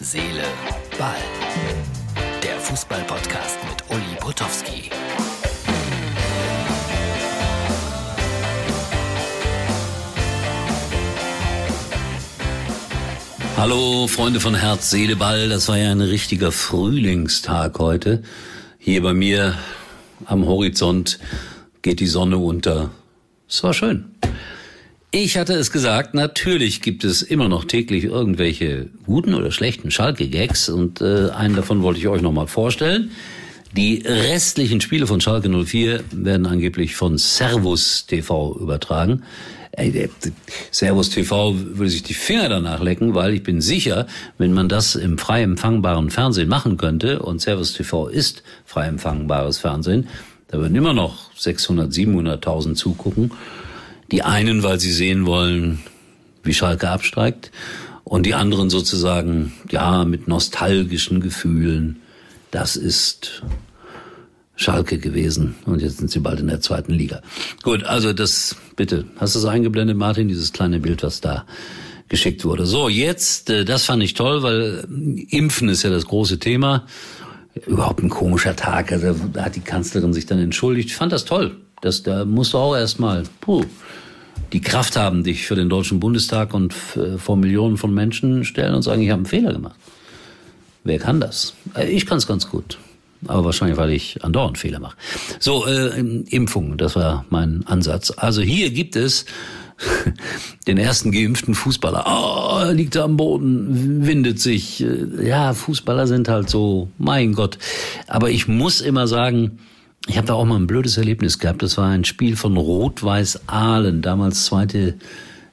Seele, Ball. Der Fußball-Podcast mit Uli Potowski. Hallo Freunde von Herz, Seele, Ball. Das war ja ein richtiger Frühlingstag heute. Hier bei mir am Horizont geht die Sonne unter. Es war schön. Ich hatte es gesagt, natürlich gibt es immer noch täglich irgendwelche guten oder schlechten Schalke-Gags und äh, einen davon wollte ich euch nochmal vorstellen. Die restlichen Spiele von Schalke 04 werden angeblich von Servus TV übertragen. Servus TV würde sich die Finger danach lecken, weil ich bin sicher, wenn man das im frei empfangbaren Fernsehen machen könnte, und Servus TV ist frei empfangbares Fernsehen, da würden immer noch 600, 700.000 zugucken. Die einen, weil sie sehen wollen, wie Schalke absteigt, und die anderen sozusagen, ja, mit nostalgischen Gefühlen. Das ist Schalke gewesen und jetzt sind sie bald in der zweiten Liga. Gut, also das, bitte, hast du es eingeblendet, Martin, dieses kleine Bild, was da geschickt wurde. So, jetzt, äh, das fand ich toll, weil Impfen ist ja das große Thema. Überhaupt ein komischer Tag. Also da hat die Kanzlerin sich dann entschuldigt. Ich fand das toll. Das, da musst du auch erstmal, die Kraft haben, dich für den Deutschen Bundestag und vor Millionen von Menschen stellen und sagen, ich habe einen Fehler gemacht. Wer kann das? Äh, ich kann es ganz gut. Aber wahrscheinlich, weil ich andauernd Fehler mache. So, äh, Impfung, das war mein Ansatz. Also hier gibt es den ersten geimpften Fußballer. Oh, liegt er am Boden, windet sich. Ja, Fußballer sind halt so, mein Gott. Aber ich muss immer sagen, ich habe da auch mal ein blödes Erlebnis gehabt. Das war ein Spiel von Rot-Weiß Aalen, damals zweite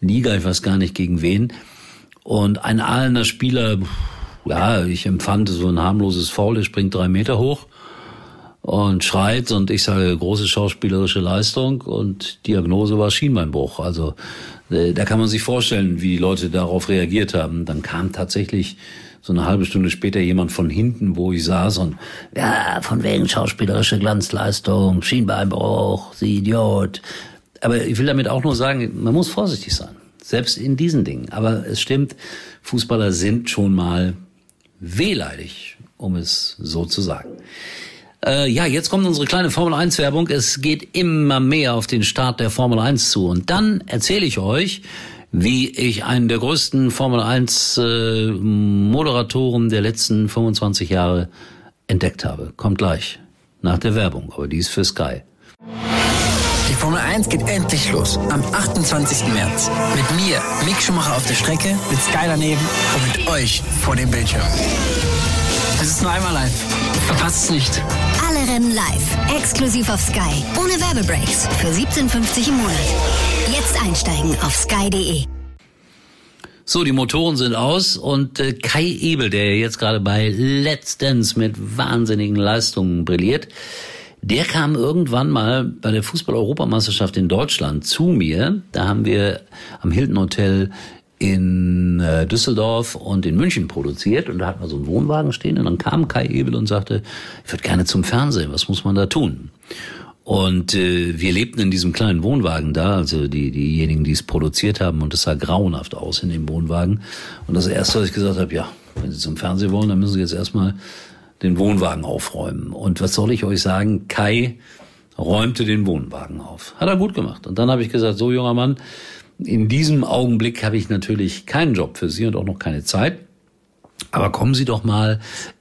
Liga, ich weiß gar nicht gegen wen. Und ein Aalener Spieler, ja, ich empfand so ein harmloses Foul, der springt drei Meter hoch und schreit und ich sage große schauspielerische Leistung und Diagnose war Schienbeinbruch. Also äh, da kann man sich vorstellen, wie die Leute darauf reagiert haben. Dann kam tatsächlich so eine halbe Stunde später jemand von hinten, wo ich saß und ja, von wegen schauspielerische Glanzleistung, Schienbeinbruch, Sie Idiot. Aber ich will damit auch nur sagen, man muss vorsichtig sein. Selbst in diesen Dingen. Aber es stimmt, Fußballer sind schon mal wehleidig, um es so zu sagen. Äh, ja, jetzt kommt unsere kleine Formel 1 Werbung. Es geht immer mehr auf den Start der Formel 1 zu. Und dann erzähle ich euch, wie ich einen der größten Formel 1 äh, Moderatoren der letzten 25 Jahre entdeckt habe. Kommt gleich nach der Werbung, aber die ist für Sky. Die Formel 1 geht endlich los am 28. März. Mit mir, Mick Schumacher auf der Strecke, mit Sky daneben und mit euch vor dem Bildschirm. Es ist nur einmal live. Verpasst es nicht. Alle Rennen live, exklusiv auf Sky, ohne Werbebreaks, für 17,50 im Monat. Jetzt einsteigen auf sky.de. So, die Motoren sind aus und äh, Kai Ebel, der jetzt gerade bei Let's Dance mit wahnsinnigen Leistungen brilliert, der kam irgendwann mal bei der Fußball-Europameisterschaft in Deutschland zu mir. Da haben wir am Hilton Hotel in äh, Düsseldorf und in München produziert und da hatten wir so einen Wohnwagen stehen und dann kam Kai Ebel und sagte, ich würde gerne zum Fernsehen, was muss man da tun? Und äh, wir lebten in diesem kleinen Wohnwagen da, also die, diejenigen, die es produziert haben, und es sah grauenhaft aus in dem Wohnwagen. Und das Erste, was ich gesagt habe, ja, wenn Sie zum Fernsehen wollen, dann müssen Sie jetzt erstmal den Wohnwagen aufräumen. Und was soll ich euch sagen? Kai räumte den Wohnwagen auf. Hat er gut gemacht. Und dann habe ich gesagt, so junger Mann, in diesem Augenblick habe ich natürlich keinen Job für Sie und auch noch keine Zeit. Aber kommen Sie doch mal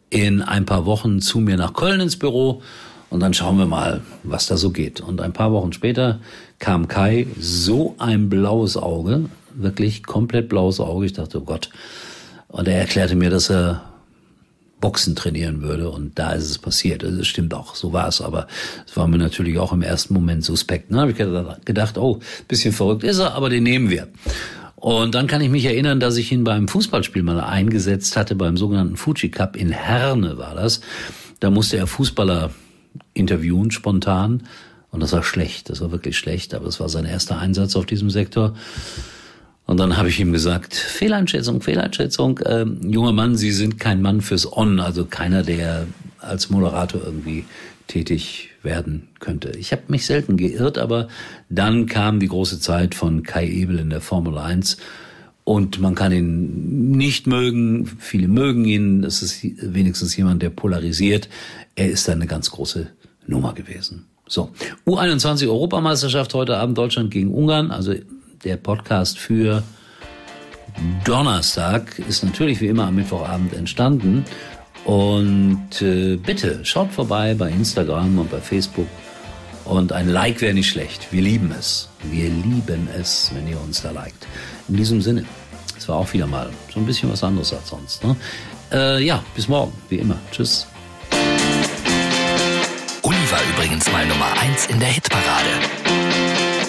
in ein paar Wochen zu mir nach Köln ins Büro und dann schauen wir mal, was da so geht. Und ein paar Wochen später kam Kai, so ein blaues Auge, wirklich komplett blaues Auge. Ich dachte, oh Gott. Und er erklärte mir, dass er Boxen trainieren würde. Und da ist es passiert. Das stimmt auch, so war es. Aber es war mir natürlich auch im ersten Moment suspekt. Ne? habe ich gedacht, oh, bisschen verrückt ist er, aber den nehmen wir. Und dann kann ich mich erinnern, dass ich ihn beim Fußballspiel mal eingesetzt hatte, beim sogenannten Fuji Cup in Herne war das. Da musste er Fußballer interviewen, spontan. Und das war schlecht, das war wirklich schlecht, aber es war sein erster Einsatz auf diesem Sektor. Und dann habe ich ihm gesagt, Fehleinschätzung, Fehleinschätzung, äh, junger Mann, Sie sind kein Mann fürs On, also keiner, der als Moderator irgendwie tätig werden könnte. Ich habe mich selten geirrt, aber dann kam die große Zeit von Kai Ebel in der Formel 1 Und man kann ihn nicht mögen, viele mögen ihn, es ist wenigstens jemand, der polarisiert. Er ist eine ganz große Nummer gewesen. So, U21 Europameisterschaft heute Abend Deutschland gegen Ungarn, also der Podcast für Donnerstag ist natürlich wie immer am Mittwochabend entstanden. Und äh, bitte schaut vorbei bei Instagram und bei Facebook. Und ein Like wäre nicht schlecht. Wir lieben es. Wir lieben es, wenn ihr uns da liked. In diesem Sinne, es war auch wieder mal so ein bisschen was anderes als sonst. Ne? Äh, ja, bis morgen, wie immer. Tschüss. Uli war übrigens mal Nummer 1 in der Hitparade.